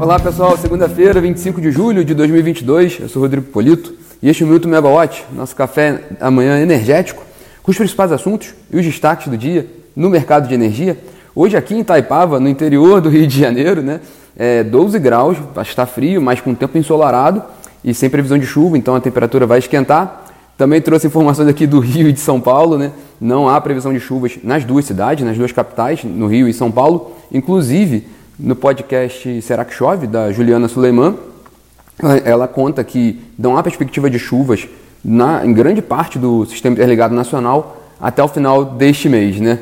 Olá pessoal, segunda-feira, 25 de julho de 2022, eu sou Rodrigo Polito e este é o Minuto Megawatt, nosso café amanhã energético, com os principais assuntos e os destaques do dia no mercado de energia. Hoje aqui em Taipava, no interior do Rio de Janeiro, né, é 12 graus, está frio, mas com tempo ensolarado e sem previsão de chuva, então a temperatura vai esquentar. Também trouxe informações aqui do Rio e de São Paulo, né? Não há previsão de chuvas nas duas cidades, nas duas capitais, no Rio e São Paulo. Inclusive, no podcast Será que Chove, da Juliana Suleiman, ela conta que não há perspectiva de chuvas na, em grande parte do Sistema Interligado Nacional até o final deste mês. Né?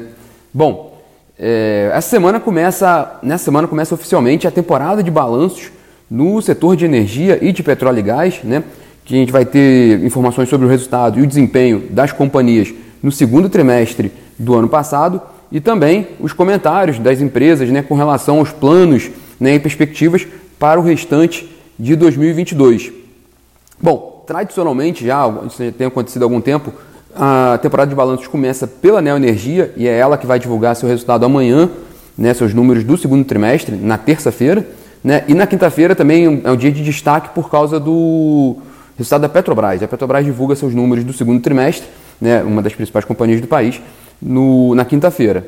Bom, é, essa semana começa, nessa semana começa oficialmente a temporada de balanços no setor de energia e de petróleo e gás, né? que a gente vai ter informações sobre o resultado e o desempenho das companhias no segundo trimestre do ano passado e também os comentários das empresas né, com relação aos planos né, e perspectivas para o restante de 2022. Bom, tradicionalmente já, isso tem acontecido há algum tempo, a temporada de balanços começa pela Neoenergia e é ela que vai divulgar seu resultado amanhã, né, seus números do segundo trimestre, na terça-feira. Né, e na quinta-feira também é um dia de destaque por causa do resultado da Petrobras. A Petrobras divulga seus números do segundo trimestre, né, uma das principais companhias do país, no, na quinta-feira.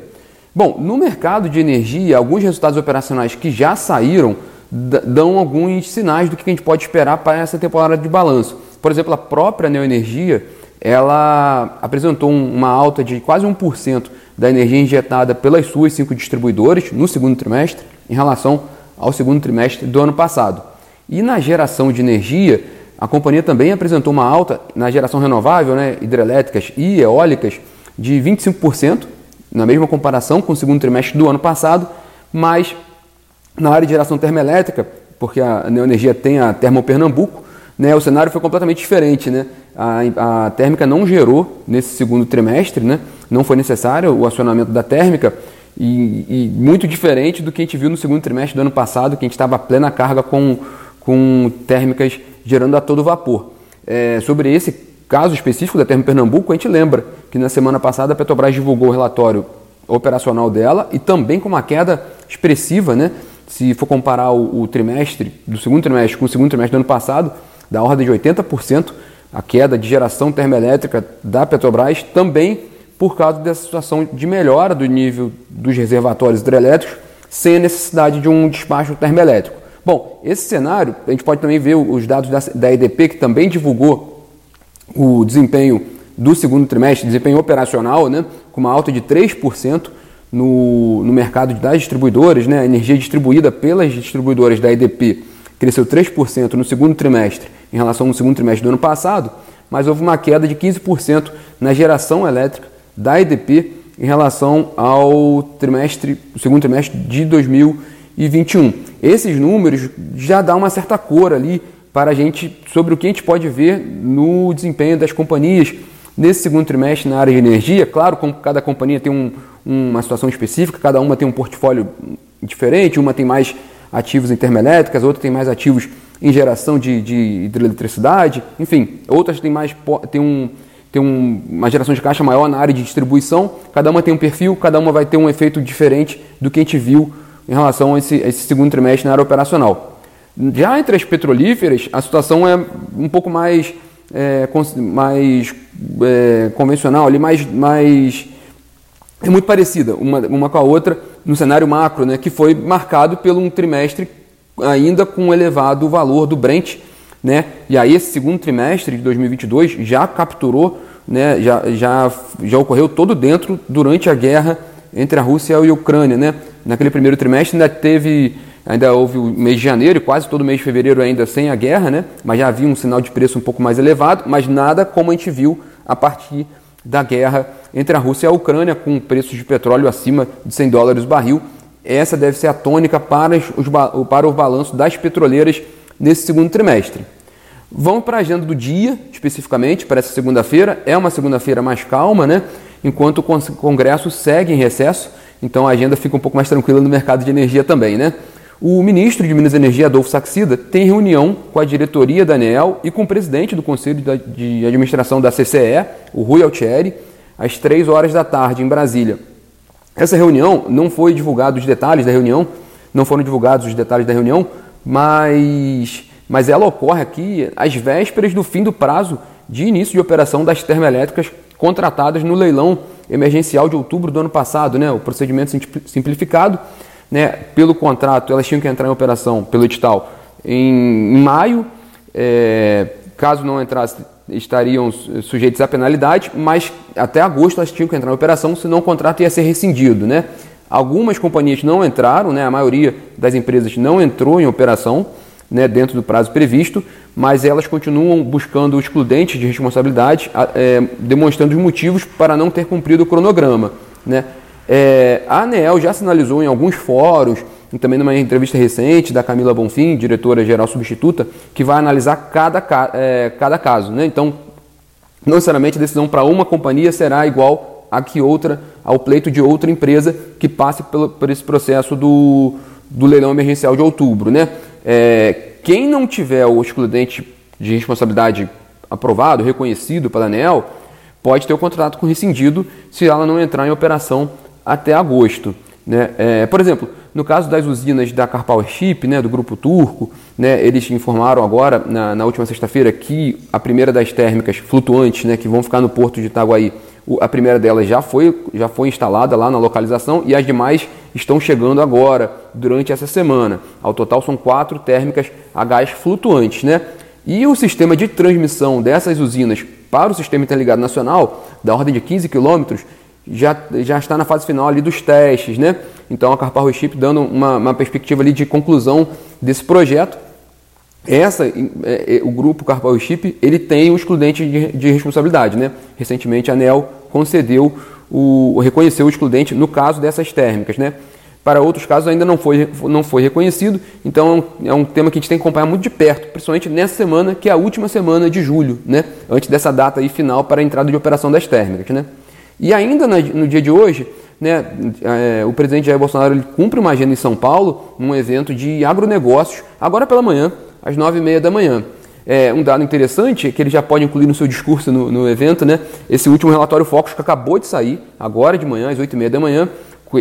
Bom, no mercado de energia, alguns resultados operacionais que já saíram dão alguns sinais do que a gente pode esperar para essa temporada de balanço. Por exemplo, a própria Neoenergia ela apresentou uma alta de quase 1% da energia injetada pelas suas cinco distribuidoras no segundo trimestre em relação ao segundo trimestre do ano passado. E na geração de energia, a companhia também apresentou uma alta na geração renovável, né, hidrelétricas e eólicas, de 25%, na mesma comparação com o segundo trimestre do ano passado, mas na área de geração termoelétrica, porque a Neoenergia tem a Termopernambuco, né, o cenário foi completamente diferente. Né? A, a térmica não gerou nesse segundo trimestre, né? não foi necessário o acionamento da térmica, e, e, muito diferente do que a gente viu no segundo trimestre do ano passado, que a gente estava a plena carga com, com térmicas gerando a todo vapor. É, sobre esse caso específico da Termo Pernambuco, a gente lembra que na semana passada a Petrobras divulgou o relatório operacional dela e também com uma queda expressiva, né? Se for comparar o, o trimestre do segundo trimestre com o segundo trimestre do ano passado, da ordem de 80% a queda de geração termoelétrica da Petrobras, também por causa dessa situação de melhora do nível dos reservatórios hidrelétricos, sem a necessidade de um despacho termoelétrico. Bom, esse cenário, a gente pode também ver os dados da, da EDP, que também divulgou o desempenho do segundo trimestre, desempenho operacional, né, com uma alta de 3% no, no mercado das distribuidoras, né, a energia distribuída pelas distribuidoras da EDP cresceu 3% no segundo trimestre em relação ao segundo trimestre do ano passado, mas houve uma queda de 15% na geração elétrica da EDP em relação ao trimestre, segundo trimestre de 2021. Esses números já dão uma certa cor ali para a gente sobre o que a gente pode ver no desempenho das companhias nesse segundo trimestre na área de energia. Claro, como cada companhia tem um, uma situação específica, cada uma tem um portfólio diferente, uma tem mais ativos em termoelétricas, outra tem mais ativos em geração de, de hidroeletricidade, enfim, outras têm mais tem um tem um, uma geração de caixa maior na área de distribuição, cada uma tem um perfil, cada uma vai ter um efeito diferente do que a gente viu em relação a esse, a esse segundo trimestre na área operacional. Já entre as petrolíferas, a situação é um pouco mais, é, mais é, convencional, ali, mais, mais é muito parecida uma, uma com a outra no cenário macro, né, que foi marcado pelo um trimestre ainda com um elevado valor do Brent, né, e aí esse segundo trimestre de 2022 já capturou, né, já, já, já ocorreu todo dentro durante a guerra entre a Rússia e a Ucrânia, né, naquele primeiro trimestre ainda teve Ainda houve o mês de janeiro e quase todo mês de fevereiro ainda sem a guerra, né? mas já havia um sinal de preço um pouco mais elevado, mas nada como a gente viu a partir da guerra entre a Rússia e a Ucrânia, com preços de petróleo acima de 100 dólares o barril. Essa deve ser a tônica para, os, para o balanço das petroleiras nesse segundo trimestre. Vamos para a agenda do dia, especificamente, para essa segunda-feira. É uma segunda-feira mais calma, né? enquanto o Congresso segue em recesso, então a agenda fica um pouco mais tranquila no mercado de energia também. Né? O ministro de Minas e Energia, Adolfo Saxida, tem reunião com a diretoria da ANEEL e com o presidente do Conselho de Administração da CCE, o Rui Altieri, às 3 horas da tarde, em Brasília. Essa reunião não foi divulgado os detalhes da reunião, não foram divulgados os detalhes da reunião, mas, mas ela ocorre aqui às vésperas do fim do prazo de início de operação das termoelétricas contratadas no leilão emergencial de outubro do ano passado, né? o procedimento simplificado. Né? Pelo contrato, elas tinham que entrar em operação pelo edital em, maio. É, caso não entrasse, estariam sujeitos à penalidade, mas até agosto elas tinham que entrar em operação, senão o contrato ia ser rescindido. Né? Algumas companhias não entraram, né? a maioria das empresas não entrou em operação né, dentro do prazo previsto, mas elas continuam buscando o excludente de responsabilidade, é, demonstrando os motivos para não ter cumprido o cronograma. Né? É, a ANEEL já sinalizou em alguns fóruns, e também numa entrevista recente da Camila Bonfim, diretora-geral substituta, que vai analisar cada, é, cada caso. Né? Então, não necessariamente a decisão para uma companhia será igual a que outra, ao pleito de outra empresa que passe pelo, por esse processo do, do leilão emergencial de outubro. Né? É, quem não tiver o excludente de responsabilidade aprovado, reconhecido pela ANEL, pode ter o contrato com rescindido se ela não entrar em operação até agosto. Né? É, por exemplo, no caso das usinas da Carpowership, né, do grupo turco, né, eles informaram agora, na, na última sexta-feira, que a primeira das térmicas flutuantes, né, que vão ficar no porto de Itaguaí, a primeira delas já foi, já foi instalada lá na localização e as demais estão chegando agora, durante essa semana. Ao total são quatro térmicas a gás flutuantes. Né? E o sistema de transmissão dessas usinas para o sistema interligado nacional, da ordem de 15 quilômetros, já, já está na fase final ali dos testes. Né? Então a Carparro Chip dando uma, uma perspectiva ali de conclusão desse projeto essa, é, é, o grupo Carpower Chip ele tem um excludente de, de, responsabilidade. Né? Recentemente a ANEL concedeu o, reconheceu o excludente no caso dessas térmicas. Né? Para outros casos ainda não foi, não foi reconhecido, então é um tema que a gente tem que acompanhar muito de perto, principalmente nessa semana, que é a última semana de julho, né? antes dessa data aí final para a entrada de operação das térmicas. Né? E ainda no dia de hoje, né, é, o presidente Jair Bolsonaro ele cumpre uma agenda em São Paulo, num evento de agronegócios, agora pela manhã, às nove e meia da manhã. É, um dado interessante é que ele já pode incluir no seu discurso no, no evento, né? Esse último relatório Focus que acabou de sair, agora de manhã, às oito e meia da manhã,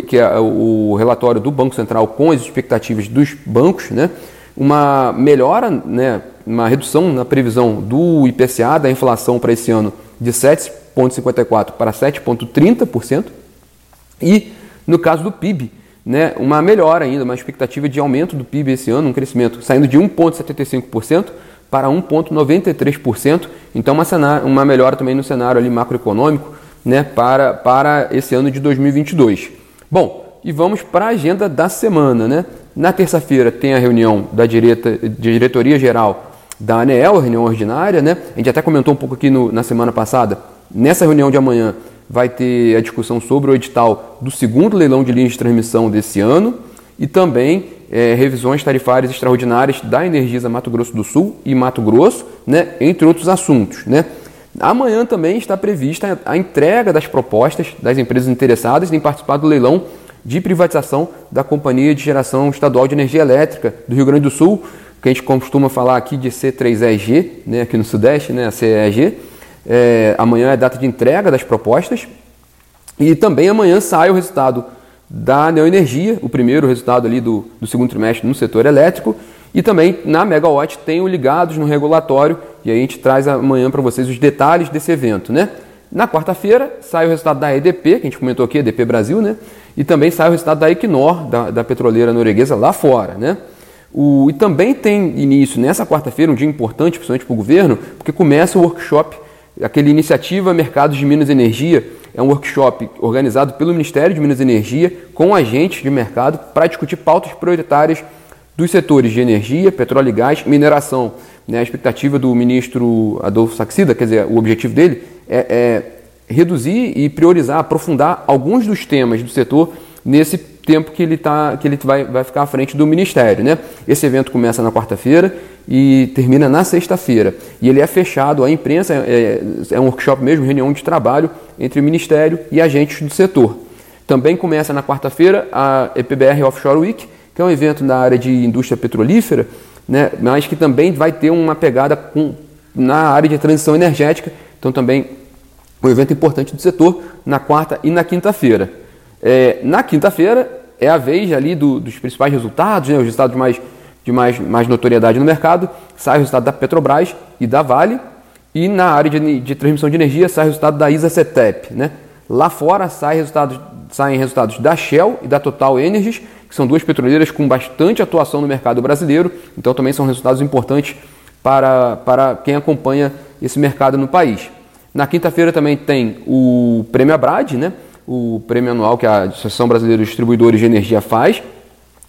que é o relatório do Banco Central com as expectativas dos bancos, né? Uma melhora, né? Uma redução na previsão do IPCA, da inflação para esse ano, de 7,54% para 7,30%. E no caso do PIB, né, uma melhora ainda, uma expectativa de aumento do PIB esse ano, um crescimento saindo de 1,75% para 1,93%. Então, uma, cenário, uma melhora também no cenário ali macroeconômico né, para, para esse ano de 2022. Bom, e vamos para a agenda da semana. Né? Na terça-feira tem a reunião da direta, diretoria geral da ANEEL, reunião ordinária. Né? A gente até comentou um pouco aqui no, na semana passada. Nessa reunião de amanhã vai ter a discussão sobre o edital do segundo leilão de linhas de transmissão desse ano e também é, revisões tarifárias extraordinárias da Energisa Mato Grosso do Sul e Mato Grosso, né, entre outros assuntos. Né. Amanhã também está prevista a entrega das propostas das empresas interessadas em participar do leilão de privatização da Companhia de Geração Estadual de Energia Elétrica do Rio Grande do Sul, que a gente costuma falar aqui de C3EG, né, aqui no Sudeste, né, a CEG. É, amanhã é data de entrega das propostas. E também amanhã sai o resultado da Neoenergia, o primeiro resultado ali do, do segundo trimestre no setor elétrico. E também na Megawatt tem o ligados no regulatório e a gente traz amanhã para vocês os detalhes desse evento, né? Na quarta-feira sai o resultado da EDP, que a gente comentou aqui, EDP Brasil, né? E também sai o resultado da Equinor, da, da petroleira norueguesa lá fora, né? O, e também tem início nessa quarta-feira, um dia importante, principalmente para o governo, porque começa o workshop aquele Iniciativa Mercados de Minas e Energia, é um workshop organizado pelo Ministério de Minas e Energia com agentes de mercado para discutir pautas prioritárias dos setores de energia, petróleo e gás, mineração. Né? A expectativa do ministro Adolfo Saxida, quer dizer, o objetivo dele é, é reduzir e priorizar, aprofundar alguns dos temas do setor nesse tempo que ele, tá, que ele vai, vai ficar à frente do Ministério. Né? Esse evento começa na quarta-feira e termina na sexta-feira. E ele é fechado à imprensa, é, é um workshop mesmo, reunião de trabalho entre o Ministério e agentes do setor. Também começa na quarta-feira a EPBR Offshore Week, que é um evento na área de indústria petrolífera, né, mas que também vai ter uma pegada com, na área de transição energética. Então, também um evento importante do setor na quarta e na quinta-feira. É, na quinta-feira, é a vez ali do, dos principais resultados, né, os resultados mais de mais, mais notoriedade no mercado, sai o resultado da Petrobras e da Vale. E na área de, de transmissão de energia sai o resultado da ISA-CETEP. Né? Lá fora sai resultados, saem resultados da Shell e da Total Energies, que são duas petroleiras com bastante atuação no mercado brasileiro. Então também são resultados importantes para, para quem acompanha esse mercado no país. Na quinta-feira também tem o Prêmio Abrad, né? o prêmio anual que a Associação Brasileira de Distribuidores de Energia faz,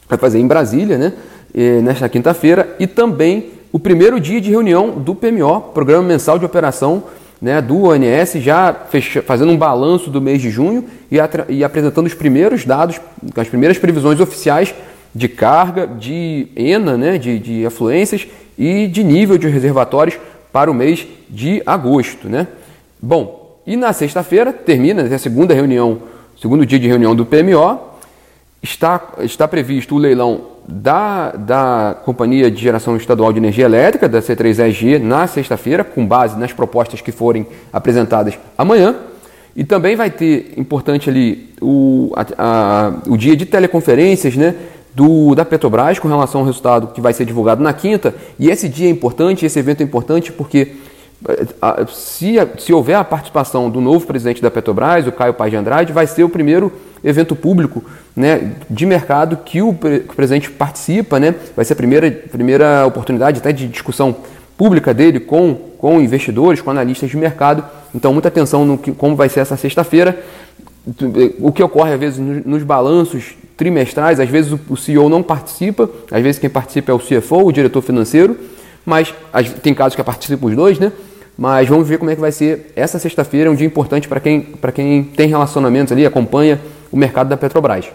vai fazer em Brasília, né? E, nesta quinta-feira, e também o primeiro dia de reunião do PMO, Programa Mensal de Operação né, do ONS, já fecha, fazendo um balanço do mês de junho e, e apresentando os primeiros dados, as primeiras previsões oficiais de carga, de ENA, né, de, de afluências e de nível de reservatórios para o mês de agosto. Né? Bom, e na sexta-feira termina a segunda reunião, segundo dia de reunião do PMO, está, está previsto o leilão da, da Companhia de Geração Estadual de Energia Elétrica, da C3EG, na sexta-feira, com base nas propostas que forem apresentadas amanhã. E também vai ter, importante ali, o, a, a, o dia de teleconferências né, do, da Petrobras com relação ao resultado que vai ser divulgado na quinta. E esse dia é importante, esse evento é importante porque se, se houver a participação do novo presidente da Petrobras, o Caio Paz de Andrade, vai ser o primeiro evento público né, de mercado que o, que o presidente participa, né, vai ser a primeira, primeira oportunidade até de discussão pública dele com, com investidores, com analistas de mercado. Então, muita atenção no que, como vai ser essa sexta-feira. O que ocorre às vezes nos balanços trimestrais, às vezes o CEO não participa, às vezes quem participa é o CFO, o diretor financeiro, mas tem casos que participam os dois, né? Mas vamos ver como é que vai ser essa sexta-feira, é um dia importante para quem, quem tem relacionamentos ali, acompanha o mercado da Petrobras.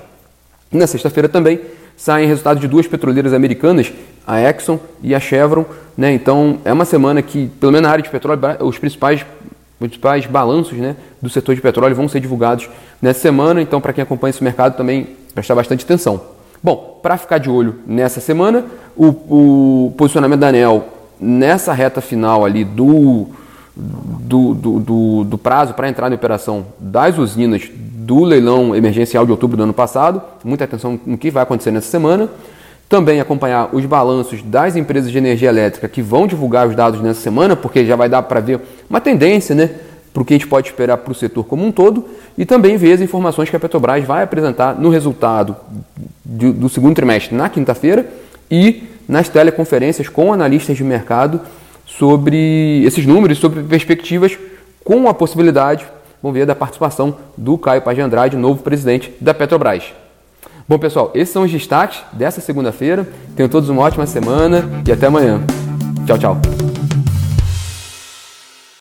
Na sexta-feira também saem resultados de duas petroleiras americanas, a Exxon e a Chevron. Né? Então é uma semana que, pelo menos na área de petróleo, os principais, principais balanços né, do setor de petróleo vão ser divulgados nessa semana. Então, para quem acompanha esse mercado, também prestar bastante atenção. Bom, para ficar de olho nessa semana, o, o posicionamento da ANEL nessa reta final ali do, do, do, do, do prazo para entrar em operação das usinas do leilão emergencial de outubro do ano passado, muita atenção no que vai acontecer nessa semana. Também acompanhar os balanços das empresas de energia elétrica que vão divulgar os dados nessa semana, porque já vai dar para ver uma tendência né, para o que a gente pode esperar para o setor como um todo. E também ver as informações que a Petrobras vai apresentar no resultado do, do segundo trimestre na quinta-feira e nas teleconferências com analistas de mercado sobre esses números, sobre perspectivas, com a possibilidade, vamos ver, da participação do Caio Paz de Andrade, novo presidente da Petrobras. Bom, pessoal, esses são os destaques dessa segunda-feira. Tenham todos uma ótima semana e até amanhã. Tchau, tchau.